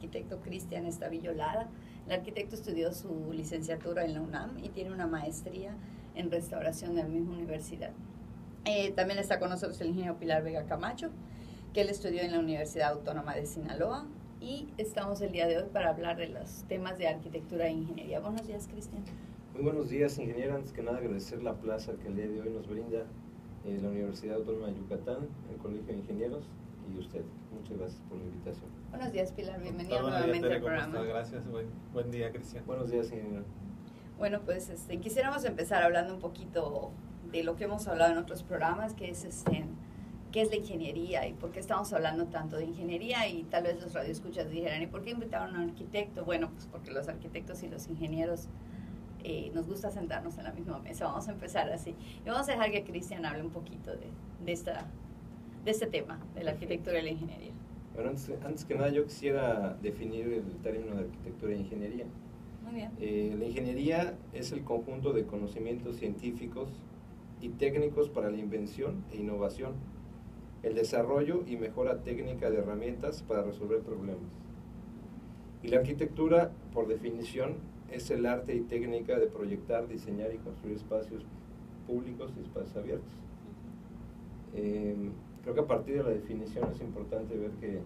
arquitecto Cristian Estavillo Lara. El arquitecto estudió su licenciatura en la UNAM y tiene una maestría en restauración en la misma universidad. Eh, también está con nosotros el ingeniero Pilar Vega Camacho, que él estudió en la Universidad Autónoma de Sinaloa. Y estamos el día de hoy para hablar de los temas de arquitectura e ingeniería. Buenos días, Cristian. Muy buenos días, ingeniero. Antes que nada, agradecer la plaza que el día de hoy nos brinda eh, la Universidad Autónoma de Yucatán, el Colegio de Ingenieros y usted. Muchas gracias por la invitación. Buenos días, Pilar. Bienvenida nuevamente al programa. Gracias. Buen, día, Cristian. Buenos días, ingeniero. Bueno, pues este, quisiéramos empezar hablando un poquito de lo que hemos hablado en otros programas, que es este, qué es la ingeniería y por qué estamos hablando tanto de ingeniería y tal vez los radioescuchas dijeran, ¿y por qué invitaron a un arquitecto? Bueno, pues porque los arquitectos y los ingenieros eh, nos gusta sentarnos en la misma mesa. Vamos a empezar así. Y vamos a dejar que Cristian hable un poquito de, de, esta, de este tema, de la arquitectura y la ingeniería. Bueno, antes, que nada yo quisiera definir el término de arquitectura e ingeniería. Muy bien. Eh, la ingeniería es el conjunto de conocimientos científicos y técnicos para la invención e innovación, el desarrollo y mejora técnica de herramientas para resolver problemas. Y la arquitectura, por definición, es el arte y técnica de proyectar, diseñar y construir espacios públicos y espacios abiertos. Em, creo que a partir de la definición es importante ver que,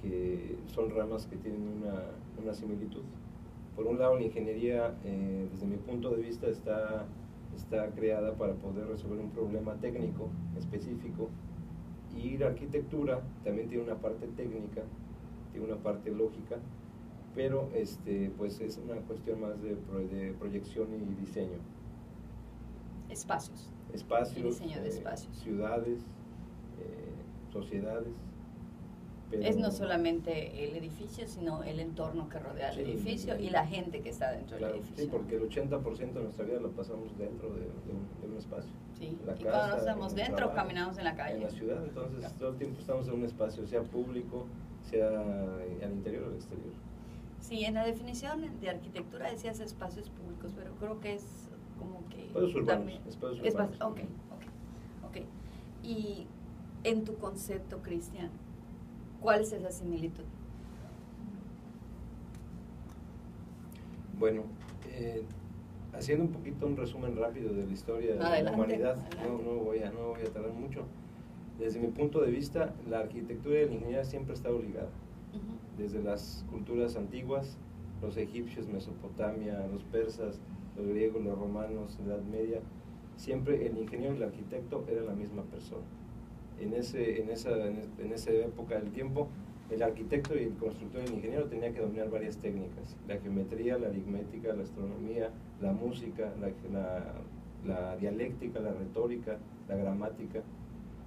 que son ramas que tienen una, una, similitud. Por un lado, la ingeniería, eh, desde mi punto de vista, está, está creada para poder resolver un problema técnico específico y la arquitectura también tiene una parte técnica, tiene una parte lógica pero este, pues es una cuestión más de, de proyección y diseño. Espacios. Espacios. diseño de eh, espacios. ciudades, eh, sociedades. es no solamente el edificio, sino el entorno que rodea el edificio y la gente que está dentro del edificio. Sí, porque el 80% de nuestra vida lo pasamos dentro de, un, espacio. Sí, y cuando estamos dentro, caminamos en la calle. En la ciudad, entonces todo el tiempo estamos en un espacio, sea público, sea al interior o al exterior. Sí, en la definición de arquitectura decías espacios públicos, pero creo que es como que... Espacios urbanos. También, espacios urbanos. ok, ok, ok. Y en tu concepto, Cristian, ¿cuál es esa similitud? Bueno, eh, haciendo un poquito un resumen rápido de la historia de la humanidad, no, no, voy a, no voy a tardar mucho. Desde mi punto de vista, la arquitectura y la ingeniería siempre estado ligada desde las culturas antiguas, los egipcios, Mesopotamia, los persas, los griegos, los romanos, Edad Media, siempre el ingeniero y el arquitecto era la misma persona. En, ese, en, esa, en esa época del tiempo, el arquitecto y el constructor y el ingeniero tenían que dominar varias técnicas, la geometría, la aritmética, la astronomía, la música, la, la, dialéctica, la retórica, la gramática.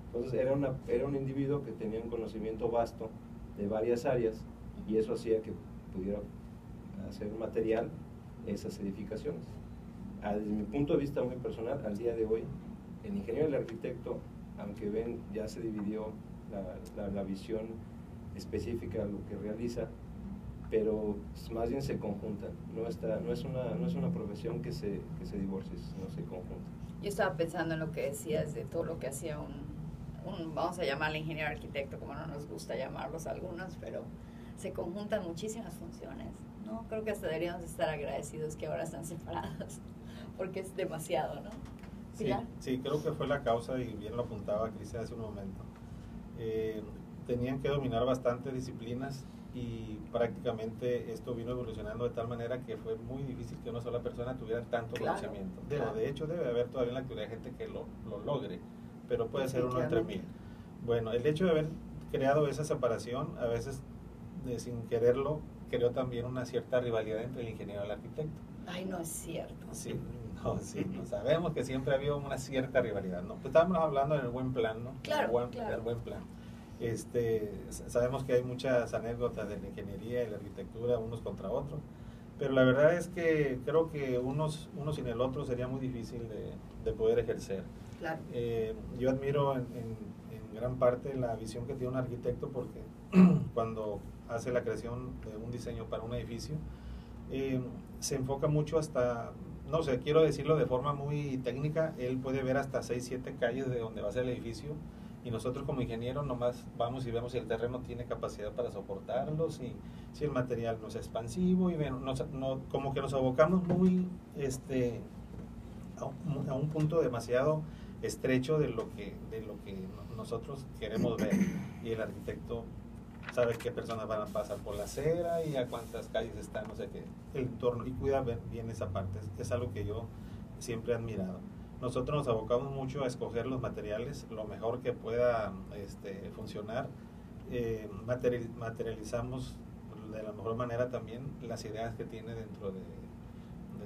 Entonces era, una, era un individuo que tenía un conocimiento vasto de varias áreas y eso hacía que pudiera hacer material esas edificaciones. Ah, desde mi punto de vista muy personal, al día de hoy, el ingeniero y el arquitecto, aunque ven, ya se dividió la, la, visión específica de lo que realiza, pero más bien se conjuntan. No, está, no, es, una, no es una profesión que se, que se divorcie, no se conjunta. Yo estaba pensando en lo que decías de todo lo que hacía un, un vamos a llamarle ingeniero arquitecto, como no nos gusta llamarlos algunos, pero se conjuntan muchísimas funciones. ¿no? Creo que hasta deberíamos estar agradecidos que ahora están separados, porque es demasiado, ¿no? Sí, sí, creo que fue la causa, y bien lo apuntaba Cristian hace un momento. Eh, tenían que dominar bastantes disciplinas y prácticamente esto vino evolucionando de tal manera que fue muy difícil que una sola persona tuviera tanto conocimiento. De hecho, debe haber todavía en la actualidad gente que lo, lo logre, pero puede ser uno entre mil. Bueno, el hecho de haber creado esa separación a veces sin quererlo, creó también una cierta rivalidad entre el ingeniero y el arquitecto. Ay, no es cierto. Sí, no, sí, sabemos que siempre ha habido una cierta rivalidad, ¿no? Pues estábamos hablando en el buen plan, ¿no? Claro, el buen, claro. El buen plan. Este, sabemos que hay muchas anécdotas de la ingeniería y la arquitectura unos contra otros, pero la verdad es que creo que unos, uno sin el otro sería muy difícil de, de poder ejercer. Claro. Eh, yo admiro en, en, gran parte la visión que tiene un arquitecto porque cuando hace la creación de un diseño para un edificio, eh, se enfoca mucho hasta, no sé, quiero decirlo de forma muy técnica, él puede ver hasta 6, 7 calles de donde va a ser el edificio y nosotros como ingenieros nomás vamos y vemos si el terreno tiene capacidad para soportarlos y si el material no es expansivo y bueno, no, como que nos abocamos muy este, a un, a un, punto demasiado estrecho de lo que de lo que nosotros queremos ver y el arquitecto sabe qué personas van a pasar por la acera y a cuántas calles están, no sé qué, el entorno y cuida bien esa parte, es algo que yo siempre he admirado. Nosotros nos abocamos mucho a escoger los materiales, lo mejor que pueda este, funcionar. Eh, materializamos de la mejor manera también las ideas que tiene dentro de,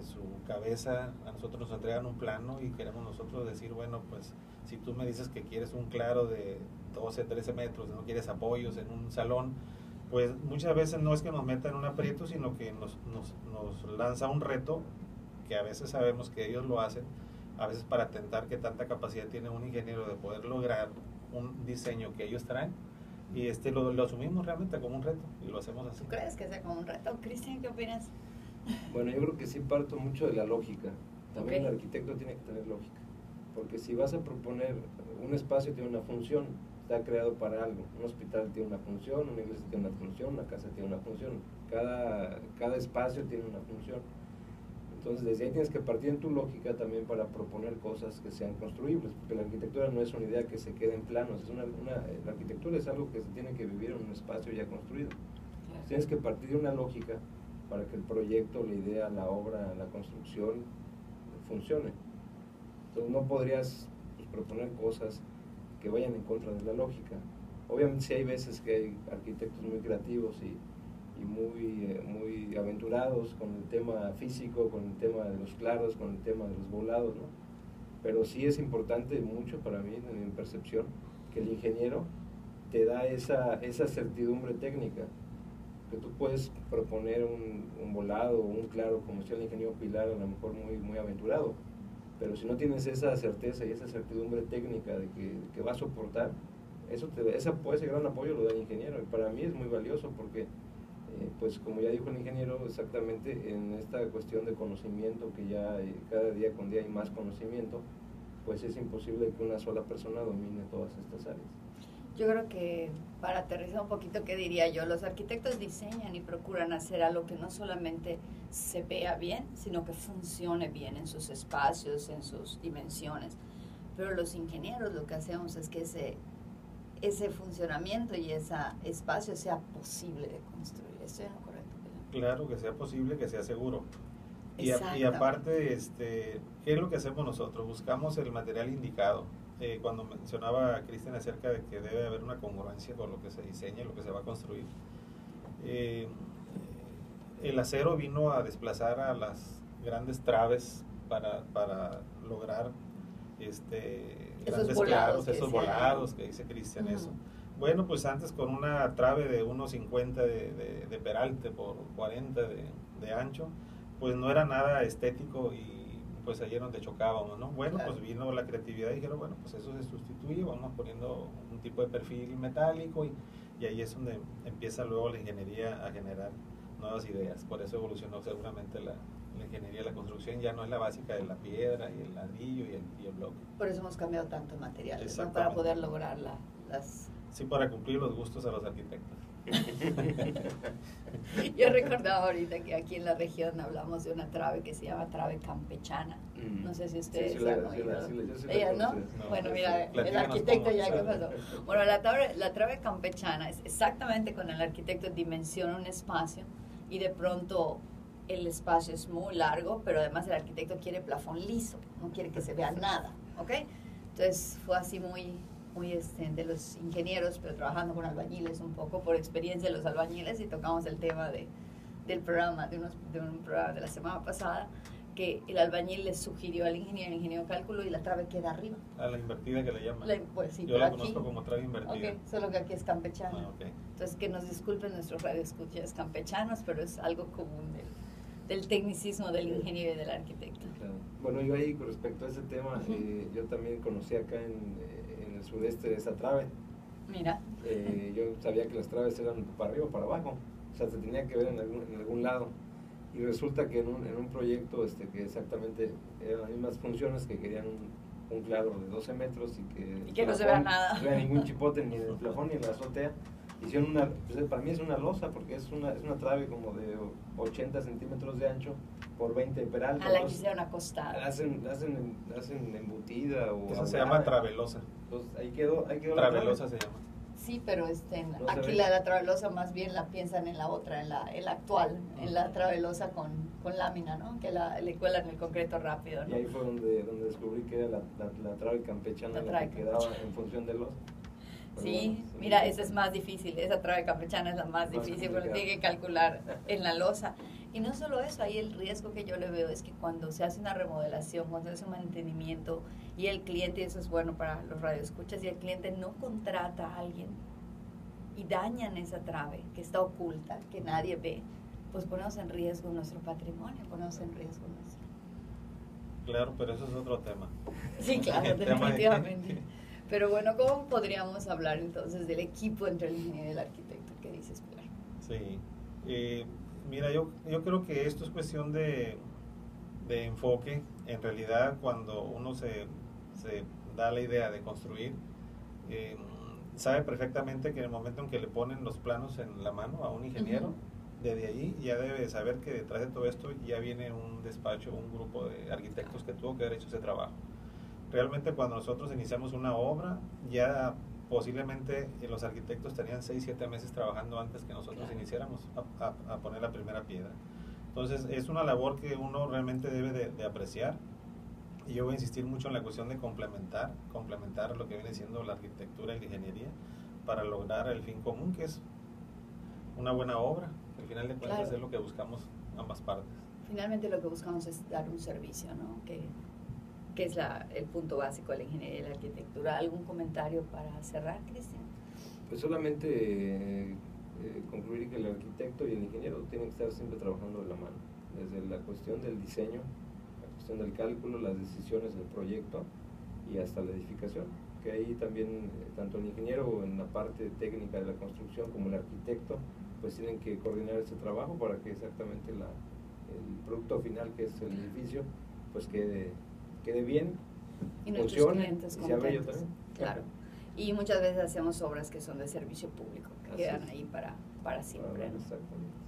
su cabeza. A nosotros nos entregan un plano y queremos nosotros decir, bueno, pues si tú me dices que quieres un claro de 12, 13 metros, no quieres apoyos en un salón, pues muchas veces no es que nos meta en un aprieto, sino que nos, nos, nos lanza un reto que a veces sabemos que ellos lo hacen, a veces para tentar que tanta capacidad tiene un ingeniero de poder lograr un diseño que ellos traen y este lo, lo asumimos realmente como un reto y lo hacemos así. ¿Tú crees que sea como un reto? Cristian, ¿qué opinas? Bueno, yo creo que sí parto mucho de la lógica. También el arquitecto tiene que tener lógica. Porque si vas a proponer un espacio tiene una función, está creado para algo. Un hospital tiene una función, una iglesia tiene una función, una casa tiene una función. Cada, cada espacio tiene una función. Entonces, desde ahí tienes que partir en tu lógica también para proponer cosas que sean construibles, porque la arquitectura no es una idea que se quede en planos, es una, la arquitectura es algo que se tiene que vivir en un espacio ya construido. Tienes que partir de una lógica para que el proyecto, la idea, la obra, la construcción funcione. Entonces, no podrías pues, proponer cosas que vayan en contra de la lógica. Obviamente, sí hay veces que hay arquitectos muy creativos y muy, eh, muy aventurados con el tema físico, con el tema de los claros, con el tema de los volados, ¿no? Pero sí es importante mucho para mí, en mi percepción, que el ingeniero te da esa, esa certidumbre técnica, que tú puedes proponer un, un volado un claro, como decía el ingeniero Pilar, a lo mejor muy, muy aventurado, pero si no tienes esa certeza y esa certidumbre técnica de que, que va a soportar, eso te, ese gran apoyo lo da el ingeniero, y para mí es muy valioso porque eh, pues como ya dijo el ingeniero, exactamente en esta cuestión de conocimiento, que ya eh, cada día con día hay más conocimiento, pues es imposible que una sola persona domine todas estas áreas. Yo creo que para aterrizar un poquito, ¿qué diría yo? Los arquitectos diseñan y procuran hacer algo que no solamente se vea bien, sino que funcione bien en sus espacios, en sus dimensiones. Pero los ingenieros lo que hacemos es que ese, ese funcionamiento y ese espacio sea posible de construir. Claro, que sea posible, que sea seguro. Y, y, aparte, este, ¿qué es lo que hacemos nosotros? Buscamos el material indicado. Eh, cuando mencionaba Cristian acerca de que debe haber una congruencia con lo que se diseña y lo que se va a construir. Eh, el acero vino a desplazar a las grandes traves para, para lograr este, grandes claros, esos volados que dice Cristian, eso. Bueno, pues antes con una trave de 1,50 de, de, peralte por 40 de, de, ancho, pues no era nada estético y pues ahí era donde chocábamos, ¿no? Bueno, pues vino la creatividad y dijeron, bueno, pues eso se sustituye, vamos poniendo un tipo de perfil metálico y, y ahí es donde empieza luego la ingeniería a generar nuevas ideas. Por eso evolucionó seguramente la, la ingeniería de la construcción ya no es la básica de la piedra y el ladrillo y el, y el bloque. Por eso hemos cambiado tanto materiales, ¿no? Para poder lograr la, las Sí, para cumplir los gustos a los arquitectos. Yo recordaba ahorita que aquí en la región hablamos de una trave que se llama trave campechana. Mm. No sé si ustedes han oído. Ella, ¿no? Bueno, mira, el arquitecto ya que pasó. Bueno, la trave, la trave campechana es exactamente cuando el arquitecto dimensiona un espacio y de pronto el espacio es muy largo, pero además el arquitecto quiere plafón liso, no quiere que se vea nada, ¿ok? Entonces fue así muy muy este, de los ingenieros, pero trabajando con albañiles un poco por experiencia de los albañiles y tocamos el tema de, del programa, de, unos, de un programa de la semana pasada, que el albañil le sugirió al ingeniero, el ingeniero cálculo y la trave queda arriba. A la invertida que le llaman. pues, sí, Yo la conozco como trave invertida. Okay, solo que aquí es campechana. Ah, Entonces que nos disculpen nuestros radioescuchas campechanos, pero es algo común del, del tecnicismo del ingeniero y del arquitecto. Bueno, yo ahí con respecto a ese tema, eh, yo también conocí acá en... Eh, el sudeste de esa trave. Mira. Eh, yo sabía que las traves eran para arriba o para abajo, o sea, se tenía que ver en algún, en algún lado. Y resulta que en un, en un proyecto este, que exactamente eran las mismas funciones que querían un, un claro de 12 metros y que, y que no se vea nada. No ningún chipote ni en el plafón ni en la azotea. Hicieron una, pues, para mí es una losa porque es una, es una trave como de 80 centímetros de ancho por 20 de peral. A la que hicieron acostada. Hacen, hacen, hacen embutida o... Esa se llama travelosa. Entonces, ahí quedó, ahí quedó Travelosa se llama. Sí, pero este, aquí la, la, travelosa más bien la piensan en la otra, en la, en la actual, en la travelosa con, con lámina, ¿no? Que la, le cuelan el concreto rápido, ¿no? Y ahí fue donde, donde descubrí que era la, la, trave campechana la, que quedaba en función de los... Sí, mira, esa es más difícil, esa trave campechana es la más, difícil porque tiene que calcular en la losa. Y no solo eso, ahí el riesgo que yo le veo es que cuando se hace una remodelación, cuando se hace un mantenimiento y el cliente, y eso es bueno para los radioescuchas, y el cliente no contrata a alguien y dañan esa trave que está oculta, que nadie ve, pues ponemos en riesgo nuestro patrimonio, ponemos en riesgo nuestro. Claro, pero eso es otro tema. Sí, claro, definitivamente. Pero bueno, ¿cómo podríamos hablar entonces del equipo entre el ingeniero y el arquitecto? ¿Qué dices, Pilar? Sí, eh, mira, yo, yo creo que esto es cuestión de, de enfoque. En realidad, cuando uno se, se da la idea de construir, eh, sabe perfectamente que en el momento en que le ponen los planos en la mano a un ingeniero, desde ahí ya debe saber que detrás de todo esto ya viene un despacho, un grupo de arquitectos que tuvo que haber hecho ese trabajo realmente cuando nosotros iniciamos una obra, ya posiblemente los arquitectos tenían 6, 7 meses trabajando antes que nosotros iniciáramos a, poner la primera piedra. Entonces es una labor que uno realmente debe de, apreciar y yo voy a insistir mucho en la cuestión de complementar, complementar lo que viene siendo la arquitectura y la ingeniería para lograr el fin común que es una buena obra, al final de cuentas es lo que buscamos ambas partes. Finalmente lo que buscamos es dar un servicio, ¿no? Que que es el punto básico de la ingeniería y la arquitectura. ¿Algún comentario para cerrar, Cristian? Pues solamente eh, concluir que el arquitecto y el ingeniero tienen que estar siempre trabajando de la mano, desde la cuestión del diseño, la cuestión del cálculo, las decisiones del proyecto y hasta la edificación. Que ahí también, eh, tanto el ingeniero en la parte técnica de la construcción como el arquitecto, pues tienen que coordinar ese trabajo para que exactamente la, el producto final, que es el edificio, pues quede quede bien, y funcione clientes y sea bello también. Claro. Y muchas veces hacemos obras que son de servicio público, que quedan ahí para, para siempre. exactamente.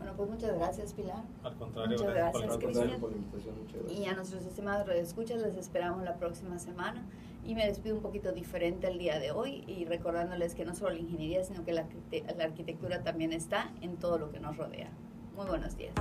Bueno, pues muchas gracias, Pilar. Al contrario, muchas gracias, Cristian. por la invitación. Muchas gracias. Y a nuestros estimados radioescuchas les esperamos la próxima semana. Y me despido un poquito diferente el día de hoy y recordándoles que no solo la ingeniería, sino que la, la arquitectura también está en todo lo que nos rodea. Muy buenos días.